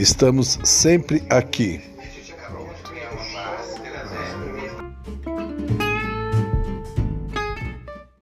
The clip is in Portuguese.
Estamos sempre aqui.